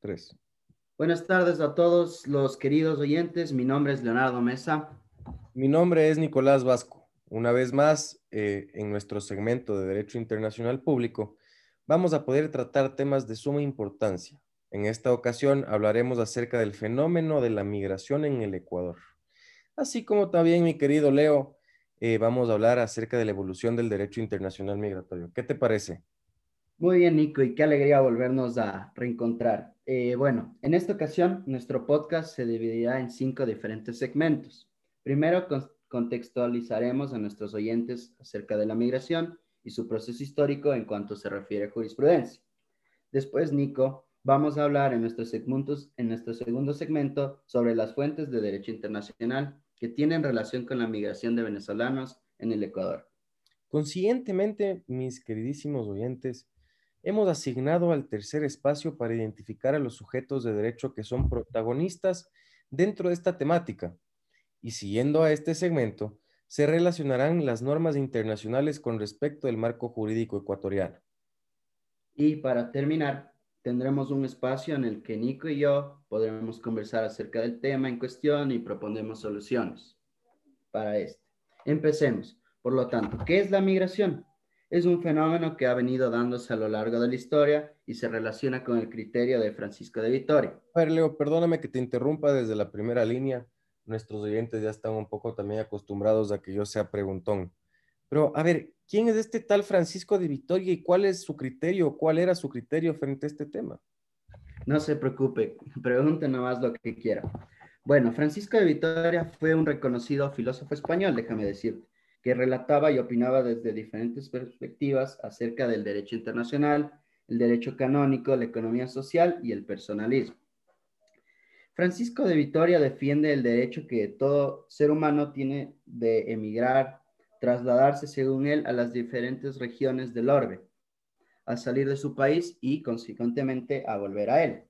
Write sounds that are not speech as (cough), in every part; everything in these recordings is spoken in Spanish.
tres. Buenas tardes a todos los queridos oyentes. Mi nombre es Leonardo Mesa. Mi nombre es Nicolás Vasco. Una vez más, eh, en nuestro segmento de Derecho Internacional Público, vamos a poder tratar temas de suma importancia. En esta ocasión hablaremos acerca del fenómeno de la migración en el Ecuador. Así como también, mi querido Leo, eh, vamos a hablar acerca de la evolución del derecho internacional migratorio. ¿Qué te parece? Muy bien, Nico, y qué alegría volvernos a reencontrar. Eh, bueno, en esta ocasión nuestro podcast se dividirá en cinco diferentes segmentos. Primero, contextualizaremos a nuestros oyentes acerca de la migración y su proceso histórico en cuanto se refiere a jurisprudencia. Después, Nico, vamos a hablar en en nuestro segundo segmento sobre las fuentes de derecho internacional que tienen relación con la migración de venezolanos en el Ecuador. Consiguientemente, mis queridísimos oyentes, hemos asignado al tercer espacio para identificar a los sujetos de derecho que son protagonistas dentro de esta temática. Y siguiendo a este segmento, se relacionarán las normas internacionales con respecto al marco jurídico ecuatoriano. Y para terminar, tendremos un espacio en el que Nico y yo podremos conversar acerca del tema en cuestión y proponemos soluciones para este. Empecemos. Por lo tanto, ¿qué es la migración? Es un fenómeno que ha venido dándose a lo largo de la historia y se relaciona con el criterio de Francisco de Vitoria. A ver, Leo, perdóname que te interrumpa desde la primera línea. Nuestros oyentes ya están un poco también acostumbrados a que yo sea preguntón. Pero, a ver, ¿quién es este tal Francisco de Vitoria y cuál es su criterio? ¿Cuál era su criterio frente a este tema? No se preocupe, pregunte nomás lo que quiera. Bueno, Francisco de Vitoria fue un reconocido filósofo español, déjame decirte que relataba y opinaba desde diferentes perspectivas acerca del derecho internacional, el derecho canónico, la economía social y el personalismo. Francisco de Vitoria defiende el derecho que todo ser humano tiene de emigrar, trasladarse según él a las diferentes regiones del orbe, a salir de su país y consecuentemente a volver a él.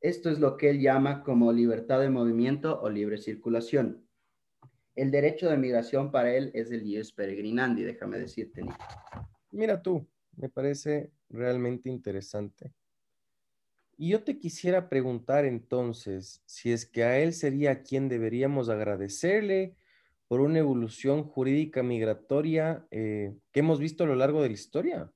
Esto es lo que él llama como libertad de movimiento o libre circulación. El derecho de migración para él es el ius peregrinandi, déjame decirte, Nico. Mira tú, me parece realmente interesante. Y yo te quisiera preguntar entonces si es que a él sería a quien deberíamos agradecerle por una evolución jurídica migratoria eh, que hemos visto a lo largo de la historia.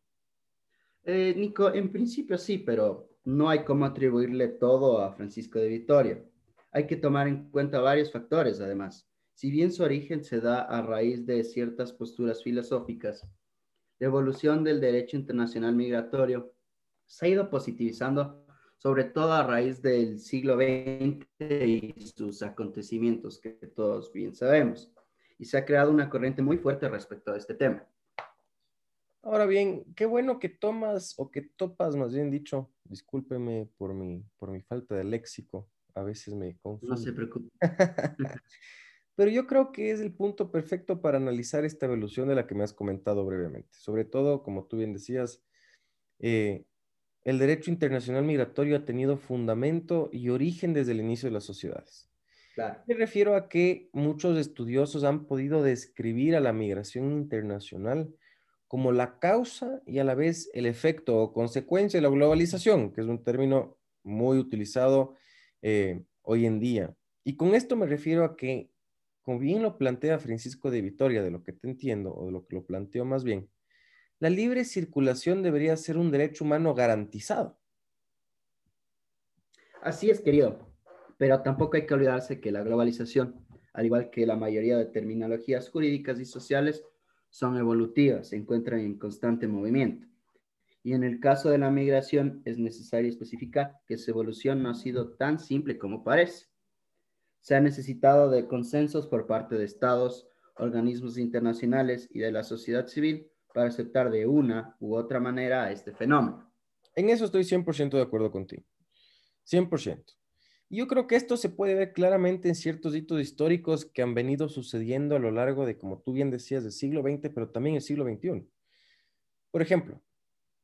Eh, Nico, en principio sí, pero no hay cómo atribuirle todo a Francisco de Vitoria. Hay que tomar en cuenta varios factores, además. Si bien su origen se da a raíz de ciertas posturas filosóficas, la evolución del derecho internacional migratorio se ha ido positivizando, sobre todo a raíz del siglo XX y sus acontecimientos que todos bien sabemos. Y se ha creado una corriente muy fuerte respecto a este tema. Ahora bien, qué bueno que tomas o que topas, más bien dicho, discúlpeme por mi, por mi falta de léxico, a veces me confundo. No se preocupe. (laughs) Pero yo creo que es el punto perfecto para analizar esta evolución de la que me has comentado brevemente. Sobre todo, como tú bien decías, eh, el derecho internacional migratorio ha tenido fundamento y origen desde el inicio de las sociedades. Me refiero a que muchos estudiosos han podido describir a la migración internacional como la causa y a la vez el efecto o consecuencia de la globalización, que es un término muy utilizado eh, hoy en día. Y con esto me refiero a que como bien lo plantea Francisco de Vitoria, de lo que te entiendo, o de lo que lo planteó más bien, la libre circulación debería ser un derecho humano garantizado. Así es, querido, pero tampoco hay que olvidarse que la globalización, al igual que la mayoría de terminologías jurídicas y sociales, son evolutivas, se encuentran en constante movimiento. Y en el caso de la migración es necesario especificar que su evolución no ha sido tan simple como parece se ha necesitado de consensos por parte de estados, organismos internacionales y de la sociedad civil para aceptar de una u otra manera este fenómeno. En eso estoy 100% de acuerdo contigo. 100%. Y yo creo que esto se puede ver claramente en ciertos hitos históricos que han venido sucediendo a lo largo de, como tú bien decías, del siglo XX, pero también el siglo XXI. Por ejemplo,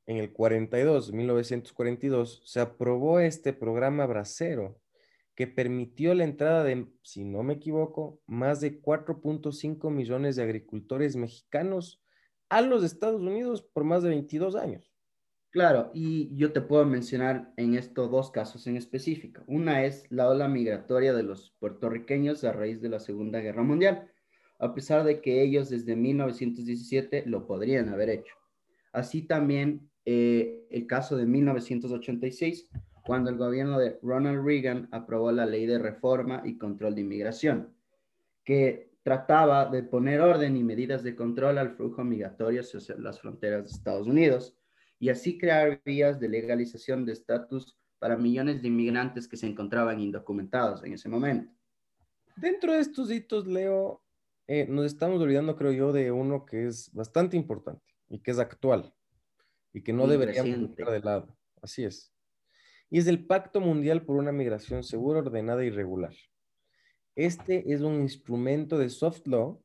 en el 42, 1942, se aprobó este programa Bracero, que permitió la entrada de, si no me equivoco, más de 4.5 millones de agricultores mexicanos a los Estados Unidos por más de 22 años. Claro, y yo te puedo mencionar en estos dos casos en específico. Una es la ola migratoria de los puertorriqueños a raíz de la Segunda Guerra Mundial, a pesar de que ellos desde 1917 lo podrían haber hecho. Así también eh, el caso de 1986, cuando el gobierno de Ronald Reagan aprobó la ley de reforma y control de inmigración, que trataba de poner orden y medidas de control al flujo migratorio hacia las fronteras de Estados Unidos y así crear vías de legalización de estatus para millones de inmigrantes que se encontraban indocumentados en ese momento. Dentro de estos hitos, Leo, eh, nos estamos olvidando, creo yo, de uno que es bastante importante y que es actual y que no deberíamos dejar de lado. Así es. Y es el Pacto Mundial por una Migración Segura, Ordenada y Regular. Este es un instrumento de soft law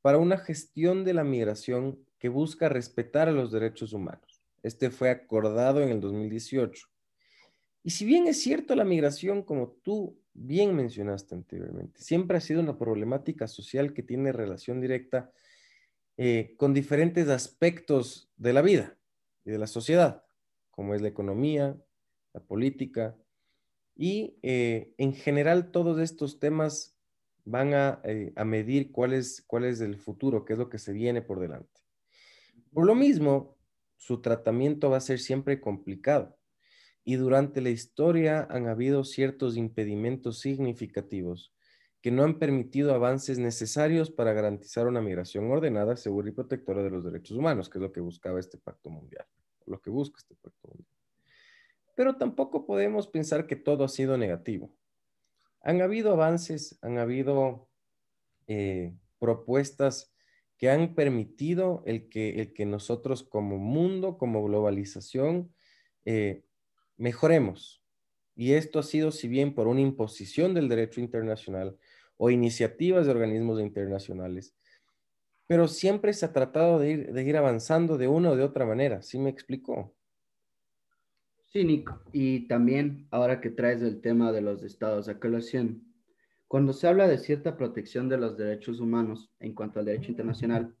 para una gestión de la migración que busca respetar los derechos humanos. Este fue acordado en el 2018. Y si bien es cierto la migración, como tú bien mencionaste anteriormente, siempre ha sido una problemática social que tiene relación directa eh, con diferentes aspectos de la vida y de la sociedad, como es la economía, la política, y eh, en general todos estos temas van a, eh, a medir cuál es, cuál es el futuro, qué es lo que se viene por delante. Por lo mismo, su tratamiento va a ser siempre complicado. Y durante la historia han habido ciertos impedimentos significativos que no han permitido avances necesarios para garantizar una migración ordenada, segura y protectora de los derechos humanos, que es lo que buscaba este pacto mundial, lo que busca este pacto mundial. Pero tampoco podemos pensar que todo ha sido negativo. Han habido avances, han habido eh, propuestas que han permitido el que, el que nosotros como mundo, como globalización, eh, mejoremos. Y esto ha sido, si bien por una imposición del derecho internacional o iniciativas de organismos internacionales, pero siempre se ha tratado de ir, de ir avanzando de una o de otra manera. ¿Sí me explicó? Sí, Nico. Y también, ahora que traes el tema de los estados de colación, cuando se habla de cierta protección de los derechos humanos en cuanto al derecho internacional,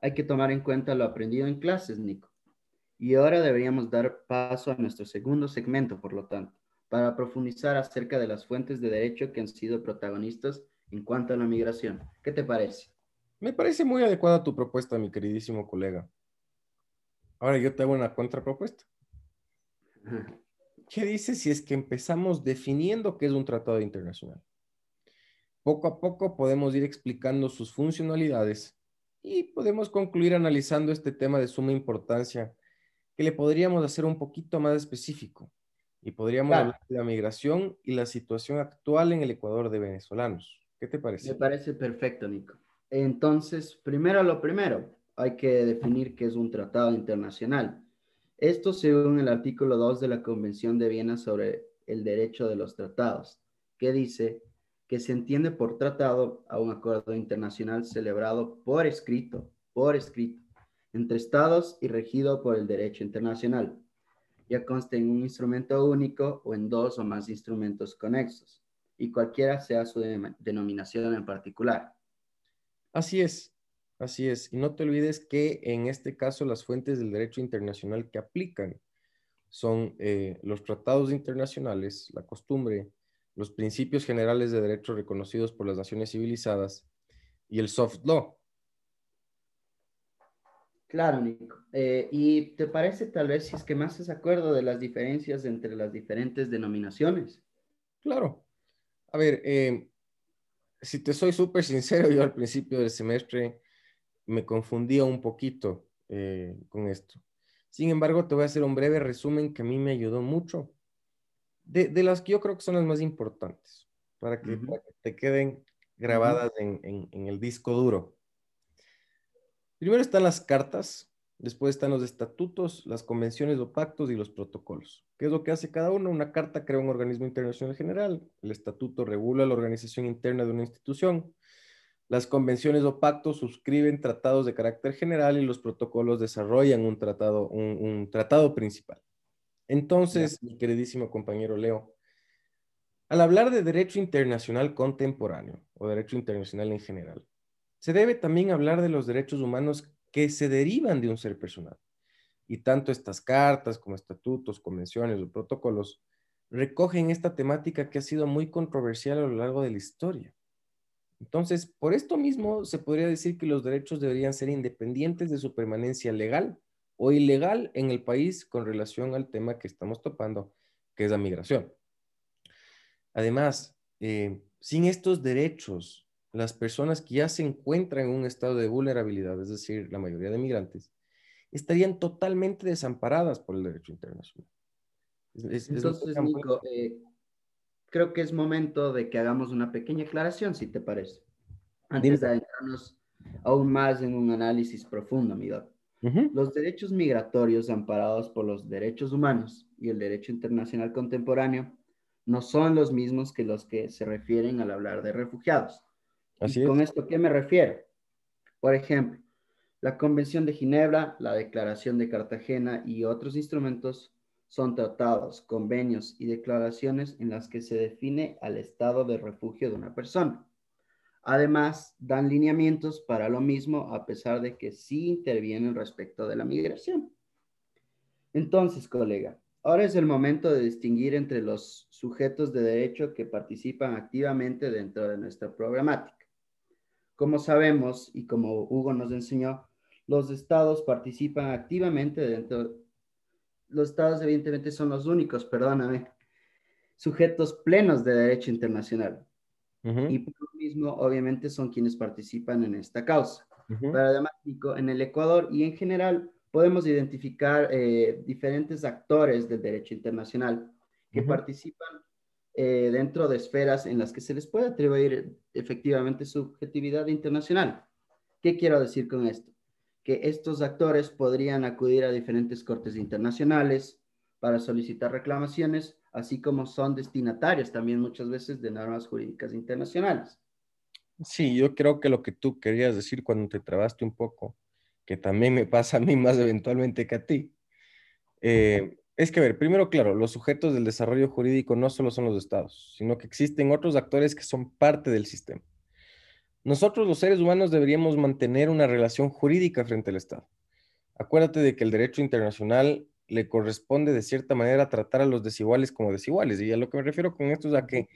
hay que tomar en cuenta lo aprendido en clases, Nico. Y ahora deberíamos dar paso a nuestro segundo segmento, por lo tanto, para profundizar acerca de las fuentes de derecho que han sido protagonistas en cuanto a la migración. ¿Qué te parece? Me parece muy adecuada tu propuesta, mi queridísimo colega. Ahora yo te hago una contrapropuesta. ¿Qué dices si es que empezamos definiendo qué es un tratado internacional? Poco a poco podemos ir explicando sus funcionalidades y podemos concluir analizando este tema de suma importancia que le podríamos hacer un poquito más específico y podríamos hablar de la migración y la situación actual en el Ecuador de venezolanos. ¿Qué te parece? Me parece perfecto, Nico. Entonces, primero lo primero, hay que definir qué es un tratado internacional. Esto según el artículo 2 de la Convención de Viena sobre el Derecho de los Tratados, que dice que se entiende por tratado a un acuerdo internacional celebrado por escrito, por escrito, entre estados y regido por el derecho internacional, ya conste en un instrumento único o en dos o más instrumentos conexos, y cualquiera sea su denominación en particular. Así es, así es. Y no te olvides que en este caso las fuentes del derecho internacional que aplican son eh, los tratados internacionales, la costumbre, los principios generales de derecho reconocidos por las naciones civilizadas y el soft law. Claro, Nico. Eh, ¿Y te parece tal vez si es que más haces acuerdo de las diferencias entre las diferentes denominaciones? Claro. A ver, eh, si te soy súper sincero, yo al principio del semestre me confundía un poquito eh, con esto. Sin embargo, te voy a hacer un breve resumen que a mí me ayudó mucho de, las que yo creo que son las más importantes, para que, te queden grabadas en, el disco duro. Primero están las cartas, después están los estatutos, las convenciones o pactos y los protocolos. ¿Qué es lo que hace cada uno? Una carta crea un organismo internacional general, el estatuto regula la organización interna de una institución, las convenciones o pactos suscriben tratados de carácter general y los protocolos desarrollan un tratado, un tratado principal. Entonces, mi queridísimo compañero Leo, al hablar de derecho internacional contemporáneo o derecho internacional en general, se debe también hablar de los derechos humanos que se derivan de un ser personal. Y tanto estas cartas como estatutos, convenciones o protocolos recogen esta temática que ha sido muy controversial a lo largo de la historia. Entonces, por esto mismo se podría decir que los derechos deberían ser independientes de su permanencia legal o ilegal en el país con relación al tema que estamos topando, que es la migración. Además, eh, sin estos derechos, las personas que ya se encuentran en un estado de vulnerabilidad, es decir, la mayoría de migrantes, estarían totalmente desamparadas por el derecho internacional. Entonces, Nico, eh, creo que es momento de que hagamos una pequeña aclaración, si te parece, antes de adentrarnos aún más en un análisis profundo, amigo. Los derechos migratorios amparados por los derechos humanos y el derecho internacional contemporáneo no son los mismos que los que se refieren al hablar de refugiados. Así ¿Con esto qué me refiero? Por ejemplo, la Convención de Ginebra, la Declaración de Cartagena y otros instrumentos son tratados, convenios y declaraciones en las que se define al estado de refugio de una persona. Además, dan lineamientos para lo mismo a pesar de que sí intervienen respecto de la migración. Entonces, colega, Ahora es el momento de distinguir entre los sujetos de derecho que participan activamente dentro de nuestra programática. Como sabemos y como Hugo nos enseñó, los estados participan activamente dentro, los estados evidentemente son los únicos, perdóname, sujetos plenos de derecho internacional. Y por lo mismo, obviamente, son quienes participan en esta causa. Pero además, en el Ecuador y en general, podemos identificar eh, diferentes actores del derecho internacional que participan eh, dentro de esferas en las que se les puede atribuir efectivamente subjetividad internacional. ¿Qué quiero decir con esto? Que estos actores podrían acudir a diferentes cortes internacionales para solicitar reclamaciones, así como son destinatarios también muchas veces de normas jurídicas internacionales. Sí, yo creo que lo que tú querías decir cuando te trabaste un poco que también me pasa a mí más eventualmente que a ti, eh, es que, a ver, primero, claro, los sujetos del desarrollo jurídico no solo son los estados, sino que existen otros actores que son parte del sistema. Nosotros los seres humanos deberíamos mantener una relación jurídica frente al Estado. Acuérdate de que el derecho internacional le corresponde de cierta manera tratar a los desiguales como desiguales. Y a lo que me refiero con esto es a que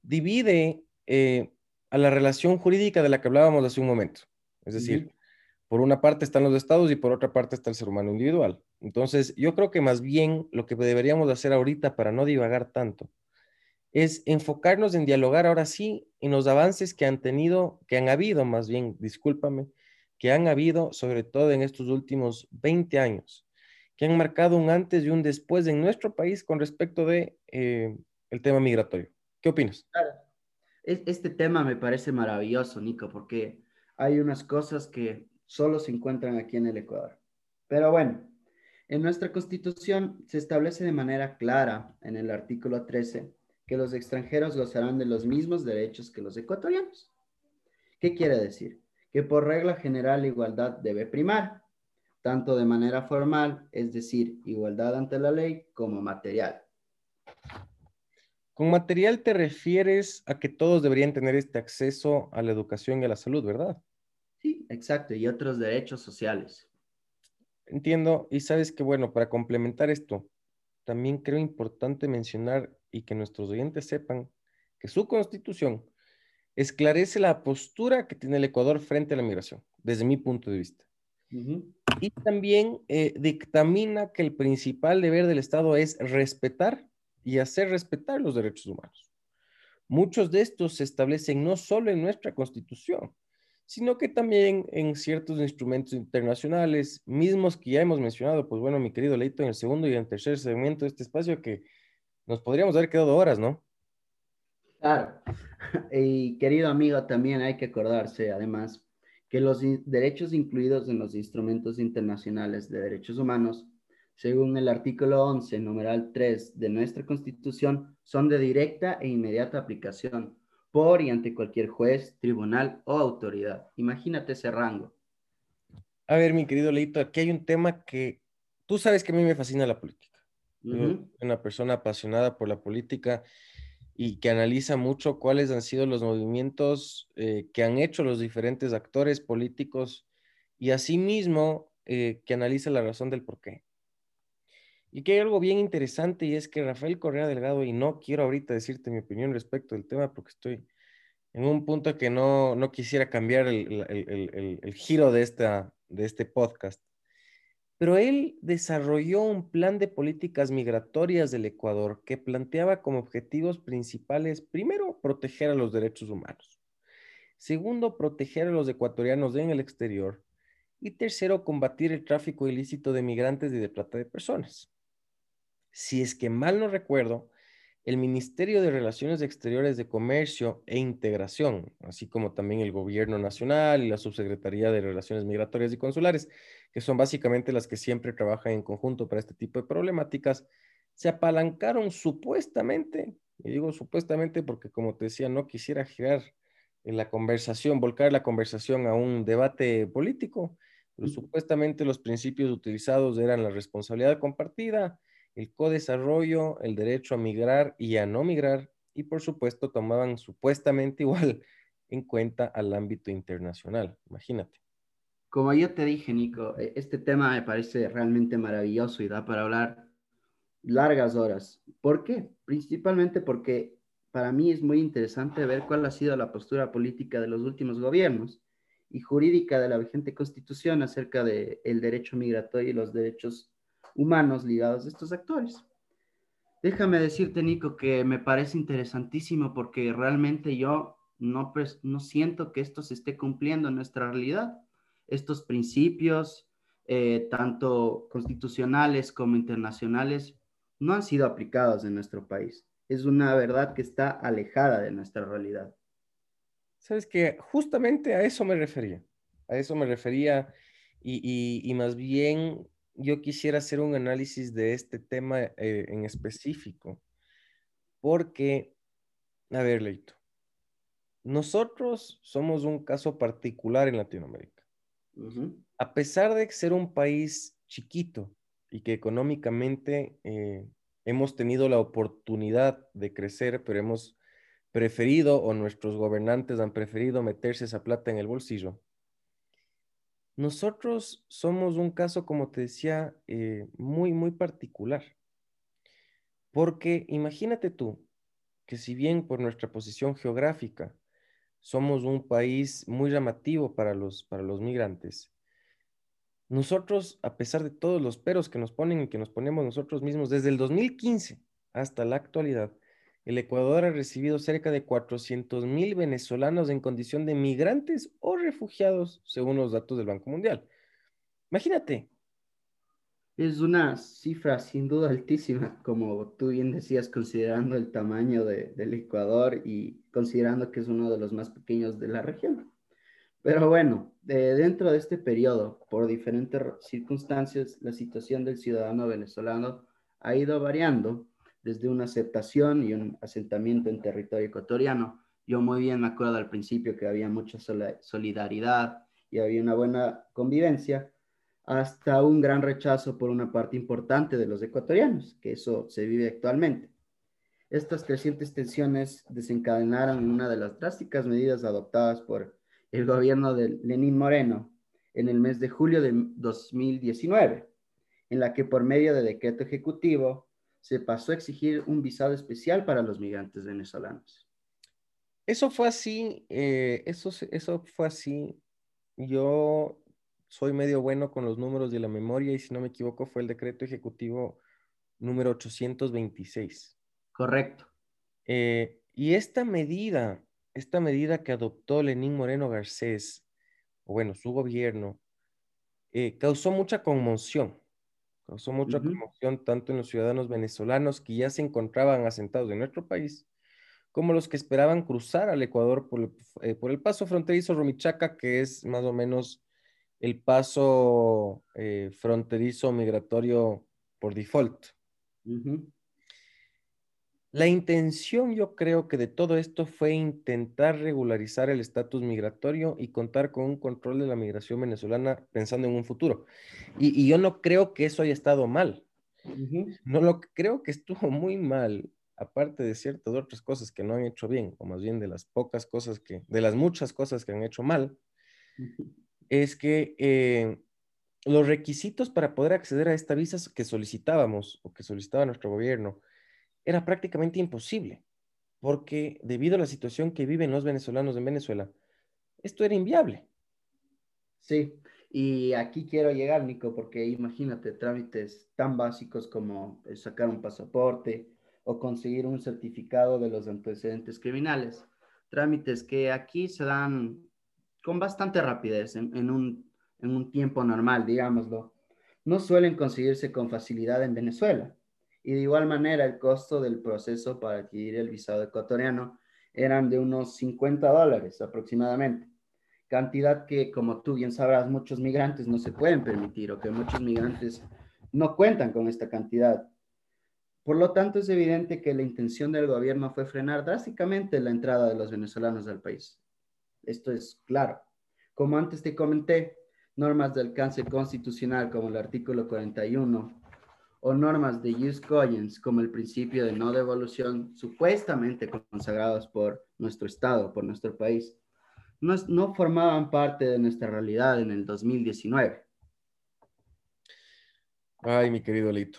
divide eh, a la relación jurídica de la que hablábamos hace un momento. Es decir, por una parte están los estados y por otra parte está el ser humano individual. Entonces, yo creo que más bien lo que deberíamos hacer ahorita para no divagar tanto es enfocarnos en dialogar ahora sí en los avances que han tenido, que han habido más bien, discúlpame, que han habido sobre todo en estos últimos 20 años, que han marcado un antes y un después en nuestro país con respecto de eh, el tema migratorio. ¿Qué opinas? Este tema me parece maravilloso, Nico, porque hay unas cosas que solo se encuentran aquí en el Ecuador. Pero bueno, en nuestra constitución se establece de manera clara en el artículo 13 que los extranjeros gozarán de los mismos derechos que los ecuatorianos. ¿Qué quiere decir? Que por regla general la igualdad debe primar, tanto de manera formal, es decir, igualdad ante la ley, como material. Con material te refieres a que todos deberían tener este acceso a la educación y a la salud, ¿verdad? Sí, exacto, y otros derechos sociales. Entiendo, y sabes que bueno, para complementar esto, también creo importante mencionar y que nuestros oyentes sepan que su constitución esclarece la postura que tiene el Ecuador frente a la migración, desde mi punto de vista. Y también eh, dictamina que el principal deber del Estado es respetar y hacer respetar los derechos humanos. Muchos de estos se establecen no solo en nuestra constitución, sino que también en ciertos instrumentos internacionales, mismos que ya hemos mencionado, pues bueno, mi querido Leito, en el segundo y en el tercer segmento de este espacio, que nos podríamos haber quedado horas, ¿no? Claro. (laughs) Y querido amigo, también hay que acordarse, además, que los derechos incluidos en los instrumentos internacionales de derechos humanos, según el artículo 11, numeral 3 de nuestra Constitución, son de directa e inmediata aplicación por y ante cualquier juez, tribunal o autoridad. Imagínate ese rango. A ver, mi querido Leito, aquí hay un tema que tú sabes que a mí me fascina la política. Una persona apasionada por la política y que analiza mucho cuáles han sido los movimientos eh, que han hecho los diferentes actores políticos y asimismo eh, que analiza la razón del por qué. Y que hay algo bien interesante y es que Rafael Correa Delgado, y no quiero ahorita decirte mi opinión respecto del tema porque estoy en un punto que no, no quisiera cambiar el, el, el, giro de, esta, de este podcast, pero él desarrolló un plan de políticas migratorias del Ecuador que planteaba como objetivos principales, primero, proteger a los derechos humanos, segundo, proteger a los ecuatorianos en el exterior, y tercero, combatir el tráfico ilícito de migrantes y de trata de personas. Si es que mal no recuerdo, el Ministerio de Relaciones Exteriores de Comercio e Integración, así como también el Gobierno Nacional y la Subsecretaría de Relaciones Migratorias y Consulares, que son básicamente las que siempre trabajan en conjunto para este tipo de problemáticas, se apalancaron supuestamente, y digo supuestamente porque como te decía, no quisiera girar en la conversación, volcar la conversación a un debate político, pero supuestamente los principios utilizados eran la responsabilidad compartida, el co-desarrollo, el derecho a migrar y a no migrar, y por supuesto tomaban supuestamente (laughs) igual en cuenta al ámbito internacional. Imagínate. Como yo te dije, Nico, e, este tema me parece realmente maravilloso y da para hablar largas horas. ¿Por qué? Principalmente porque para mí es muy interesante ver cuál ha sido la postura política de los últimos gobiernos y jurídica de la vigente constitución acerca del el derecho migratorio y los derechos humanos ligados a estos actores. Déjame decirte, Nico, que me parece interesantísimo porque realmente yo no, siento que esto se esté cumpliendo en nuestra realidad. Estos principios, eh, tanto constitucionales como internacionales, no han sido aplicados en nuestro país. Es una verdad que está alejada de nuestra realidad. Sabes que justamente a eso me refería, a eso me refería y más bien yo quisiera hacer un análisis de este tema eh, en específico, porque, a ver, Leito, nosotros somos un caso particular en Latinoamérica. A pesar de ser un país chiquito y que económicamente eh, hemos tenido la oportunidad de crecer, pero hemos preferido o nuestros gobernantes han preferido meterse esa plata en el bolsillo, nosotros somos un caso, como te decía, eh, muy, muy particular. Porque imagínate tú que si bien por nuestra posición geográfica somos un país muy llamativo para los, para los migrantes, nosotros, a pesar de todos los peros que nos ponen y que nos ponemos nosotros mismos desde el 2015 hasta la actualidad, el Ecuador ha recibido cerca de 400 mil venezolanos en condición de migrantes o refugiados, según los datos del Banco Mundial. Imagínate. Es una cifra sin duda altísima, (laughs) como tú bien decías, considerando el tamaño del Ecuador y considerando que es uno de los más pequeños de la región. Pero bueno, dentro de este periodo, por diferentes circunstancias, la situación del ciudadano venezolano ha ido variando desde una aceptación y un asentamiento en territorio ecuatoriano. Yo muy bien me acuerdo al principio que había mucha solidaridad y había una buena convivencia, hasta un gran rechazo por una parte importante de los ecuatorianos, que eso se vive actualmente. Estas crecientes tensiones desencadenaron una de las drásticas medidas adoptadas por el gobierno de Lenín Moreno en el mes de julio de 2019, en la que por medio de decreto ejecutivo se pasó a exigir un visado especial para los migrantes venezolanos. Eso fue así, eh, eso, eso fue así. Yo soy medio bueno con los números de la memoria y si no me equivoco fue el decreto ejecutivo número 826. Correcto. Eh, y esta medida, esta medida que adoptó Lenín Moreno Garcés, o bueno, su gobierno, eh, causó mucha conmoción Causó mucha conmoción tanto en los ciudadanos venezolanos que ya se encontraban asentados en nuestro país, como los que esperaban cruzar al Ecuador por el, eh, por el paso fronterizo Rumichaca, que es más o menos el paso eh, fronterizo migratorio por default. La intención, yo creo que de todo esto fue intentar regularizar el estatus migratorio y contar con un control de la migración venezolana pensando en un futuro. Y, yo no creo que eso haya estado mal. No lo creo que estuvo muy mal, aparte de ciertas otras cosas que no han hecho bien, o más bien de las pocas cosas que, de las muchas cosas que han hecho mal, es que eh, los requisitos para poder acceder a esta visa que solicitábamos o que solicitaba nuestro gobierno era prácticamente imposible, porque debido a la situación que viven los venezolanos en Venezuela, esto era inviable. Sí, y aquí quiero llegar, Nico, porque imagínate trámites tan básicos como sacar un pasaporte o conseguir un certificado de los antecedentes criminales. Trámites que aquí se dan con bastante rapidez, en, un, en un tiempo normal, digámoslo. No suelen conseguirse con facilidad en Venezuela. Y de igual manera, el costo del proceso para adquirir el visado ecuatoriano eran de unos 50 dólares aproximadamente cantidad que, como tú bien sabrás, muchos migrantes no se pueden permitir o que muchos migrantes no cuentan con esta cantidad. Por lo tanto, es evidente que la intención del gobierno fue frenar drásticamente la entrada de los venezolanos al país. Esto es claro. Como antes te comenté, normas de alcance constitucional como el artículo 41 o normas de jus cogens como el principio de no devolución supuestamente consagrados por nuestro Estado, por nuestro país, no, formaban parte de nuestra realidad en el 2019. Ay, mi querido Lito.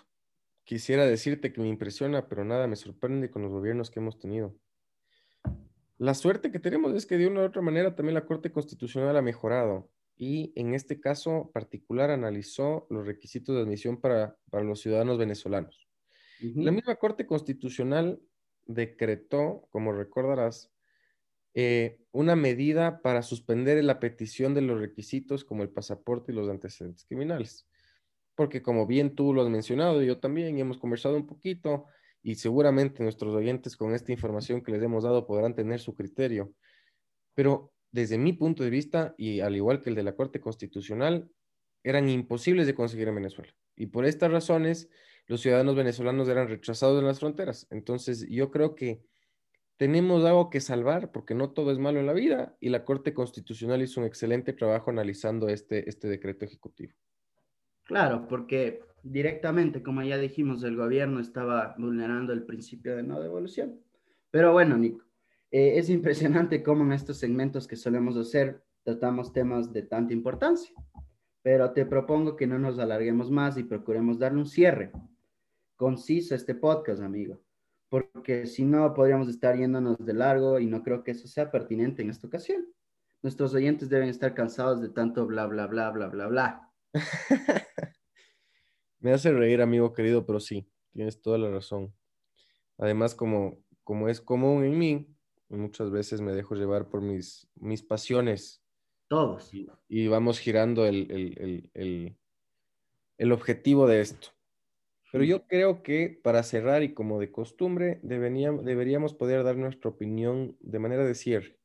Quisiera decirte que me impresiona, pero nada me sorprende con los gobiernos que hemos tenido. La suerte que tenemos es que de una u otra manera también la Corte Constitucional ha mejorado y en este caso particular analizó los requisitos de admisión para, los ciudadanos venezolanos. La misma Corte Constitucional decretó, como recordarás, eh, una medida para suspender la petición de los requisitos como el pasaporte y los antecedentes criminales. Porque como bien tú lo has mencionado, yo también hemos conversado un poquito y seguramente nuestros oyentes con esta información que les hemos dado podrán tener su criterio. Pero desde mi punto de vista, y al igual que el de la Corte Constitucional, eran imposibles de conseguir en Venezuela. Y por estas razones, los ciudadanos venezolanos eran rechazados en las fronteras. Entonces, yo creo que tenemos algo que salvar porque no todo es malo en la vida y la Corte Constitucional hizo un excelente trabajo analizando este, este decreto ejecutivo. Claro, porque directamente, como ya dijimos, el gobierno estaba vulnerando el principio de no devolución. Pero bueno, Nico, eh, es impresionante cómo en estos segmentos que solemos hacer tratamos temas de tanta importancia. Pero te propongo que no nos alarguemos más y procuremos darle un cierre conciso a este podcast, amigo porque si no podríamos estar yéndonos de largo y no creo que eso sea pertinente en esta ocasión. Nuestros oyentes deben estar cansados de tanto bla, bla, bla, bla, bla, bla. (laughs) Me hace reír, amigo querido, pero sí, tienes toda la razón. Además, como, como es común en mí, muchas veces me dejo llevar por mis, mis pasiones. Todos. Y, vamos girando el, el, el, el objetivo de esto. Pero yo creo que para cerrar y como de costumbre, deberíamos poder dar nuestra opinión de manera de cierre.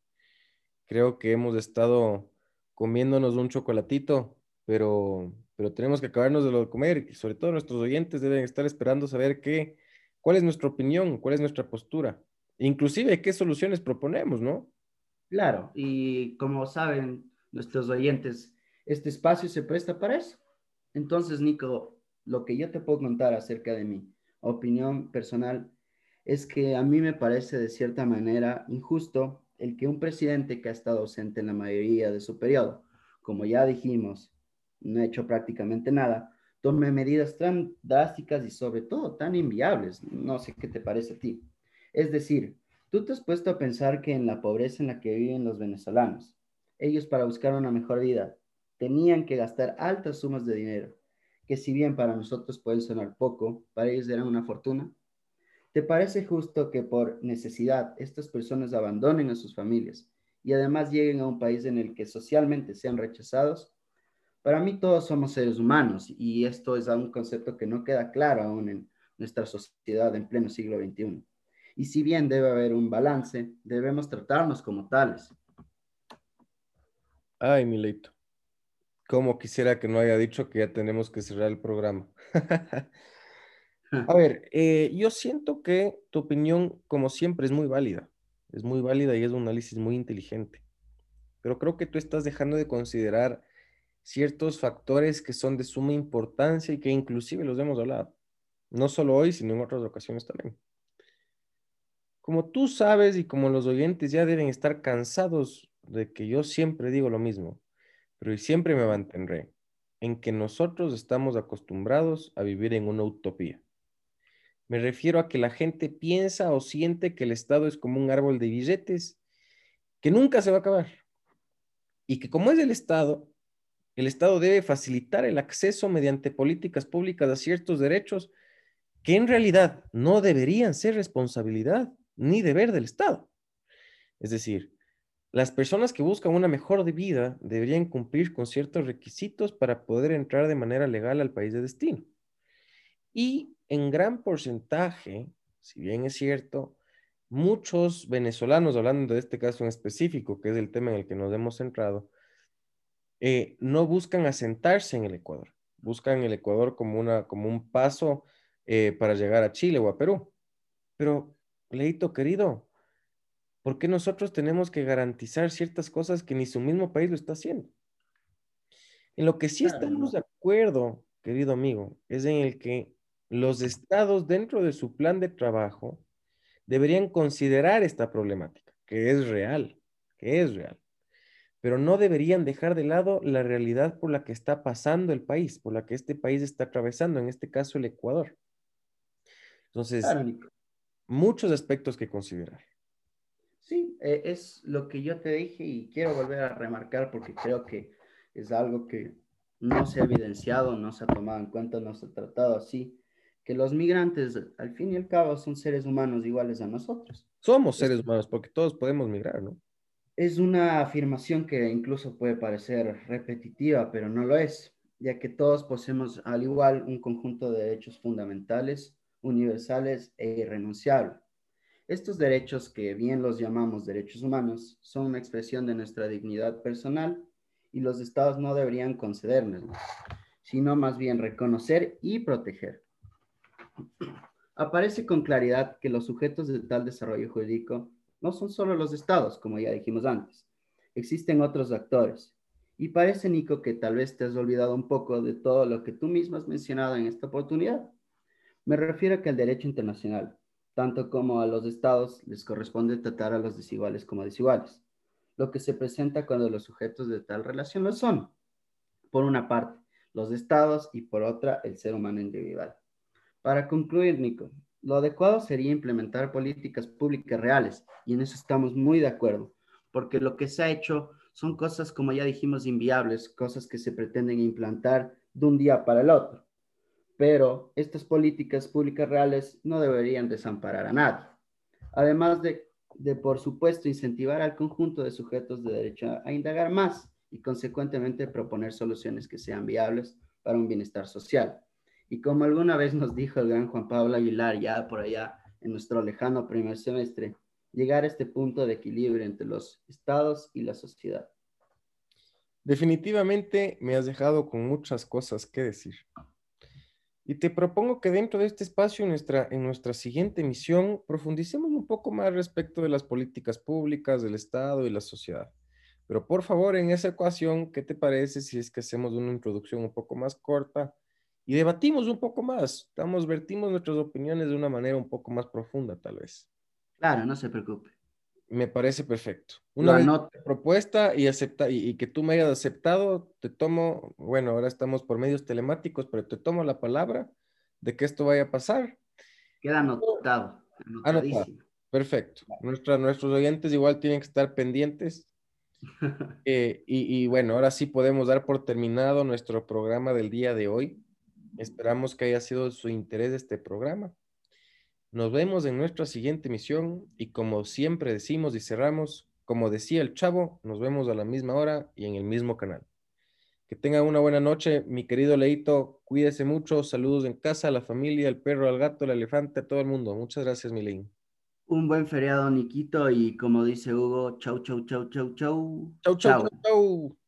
Creo que hemos estado comiéndonos un chocolatito, pero, pero tenemos que acabarnos de lo de comer y sobre todo nuestros oyentes deben estar esperando saber qué, cuál es nuestra opinión, cuál es nuestra postura, inclusive qué soluciones proponemos, ¿no? Claro, y como saben nuestros oyentes, este espacio se presta para eso. Entonces, Nico, lo que yo te puedo contar acerca de mi opinión personal es que a mí me parece de cierta manera injusto el que un presidente que ha estado ausente en la mayoría de su periodo, como ya dijimos, no ha hecho prácticamente nada, tome medidas tan drásticas y sobre todo tan inviables. No sé qué te parece a ti. Es decir, tú te has puesto a pensar que en la pobreza en la que viven los venezolanos, ellos para buscar una mejor vida tenían que gastar altas sumas de dinero que si bien para nosotros pueden sonar poco, para ellos eran una fortuna? ¿Te parece justo que por necesidad estas personas abandonen a sus familias y además lleguen a un país en el que socialmente sean rechazados? Para mí todos somos seres humanos y esto es un concepto que no queda claro aún en nuestra sociedad en pleno siglo XXI. Y si bien debe haber un balance, debemos tratarnos como tales. Ay, mi leito. Como quisiera que no haya dicho que ya tenemos que cerrar el programa. (laughs) A ver, eh, yo siento que tu opinión, como siempre, es muy válida. Es muy válida y es un análisis muy inteligente. Pero creo que tú estás dejando de considerar ciertos factores que son de suma importancia y que inclusive los hemos hablado. No solo hoy, sino en otras ocasiones también. Como tú sabes y como los oyentes ya deben estar cansados de que yo siempre digo lo mismo, pero siempre me mantendré. en que nosotros estamos acostumbrados a vivir en una utopía. Me refiero a que la gente piensa o siente que el Estado es como un árbol de billetes que nunca se va a acabar. Y que como es el Estado, el Estado debe facilitar el acceso mediante políticas públicas a ciertos derechos que en realidad no deberían ser responsabilidad ni deber del Estado. Es decir, las personas que buscan una mejor vida deberían cumplir con ciertos requisitos para poder entrar de manera legal al país de destino. Y en gran porcentaje, si bien es cierto, muchos venezolanos, hablando de este caso en específico, que es el tema en el que nos hemos centrado, eh, no buscan asentarse en el Ecuador, buscan el Ecuador como, una, como un paso eh, para llegar a Chile o a Perú. Pero, Leito querido, ¿por qué nosotros tenemos que garantizar ciertas cosas que ni su mismo país lo está haciendo? En lo que sí estamos de acuerdo, querido amigo, es en el que los estados dentro de su plan de trabajo deberían considerar esta problemática, que es real, que es real, pero no deberían dejar de lado la realidad por la que está pasando el país, por la que este país está atravesando, en este caso el Ecuador. Entonces, muchos aspectos que considerar. Sí, eh, es lo que yo te dije y quiero volver a remarcar porque creo que es algo que no se ha evidenciado, no se ha tomado en cuenta, no se ha tratado así, que los migrantes al fin y al cabo son seres humanos iguales a nosotros. Somos seres humanos porque todos podemos migrar, ¿no? Es una afirmación que incluso puede parecer repetitiva, pero no lo es, ya que todos poseemos al igual un conjunto de derechos fundamentales, universales e irrenunciables estos derechos, que bien los llamamos derechos humanos, son una expresión de nuestra dignidad personal y los estados no deberían concedernos, sino más bien reconocer y proteger. Aparece con claridad que los sujetos de tal desarrollo jurídico no son solo los estados, como ya dijimos antes. Existen otros actores. Y parece, Nico, que tal vez te has olvidado un poco de todo lo que tú mismo has mencionado en esta oportunidad. Me refiero a que el derecho internacional, tanto como a los estados les corresponde tratar a los desiguales como desiguales, lo que se presenta cuando los sujetos de tal relación lo son. Por una parte, los estados y por otra, el ser humano individual. Para concluir, Nico, lo adecuado sería implementar políticas públicas reales y en eso estamos muy de acuerdo, porque lo que se ha hecho son cosas, como ya dijimos, inviables, cosas que se pretenden implantar de un día para el otro pero estas políticas públicas reales no deberían desamparar a nadie. Además de, por supuesto, incentivar al conjunto de sujetos de derecho a indagar más y, consecuentemente, proponer soluciones que sean viables para un bienestar social. Y como alguna vez nos dijo el gran Juan Pablo Aguilar, ya por allá en nuestro lejano primer semestre, llegar a este punto de equilibrio entre los estados y la sociedad. Definitivamente me has dejado con muchas cosas que decir. Y te propongo que dentro de este espacio, en nuestra, en nuestra siguiente emisión, profundicemos un poco más respecto de las políticas públicas, del Estado y la sociedad. Pero por favor, en esa ecuación, ¿qué te parece si es que hacemos una introducción un poco más corta y debatimos un poco más? Estamos, vertimos nuestras opiniones de una manera un poco más profunda, tal vez. Claro, no se preocupe. Me parece perfecto. Una propuesta y, acepta, y, que tú me hayas aceptado, te tomo, bueno, ahora estamos por medios telemáticos, pero te tomo la palabra de que esto vaya a pasar. Queda anotado. Anotado. Perfecto. nuestros oyentes igual tienen que estar pendientes. (laughs) Eh, y, y bueno, ahora sí podemos dar por terminado nuestro programa del día de hoy. Esperamos que haya sido su interés este programa. Nos vemos en nuestra siguiente misión y como siempre decimos y cerramos, como decía el chavo, nos vemos a la misma hora y en el mismo canal. Que tengan una buena noche, mi querido Leito. Cuídese mucho. Saludos en casa, a la familia, al perro, al gato, al elefante, a todo el mundo. Muchas gracias, mi Leín. Un buen feriado, Niquito. Y como dice Hugo, chau, chau, chau, chau, chau. Chau, chau, chau. chau.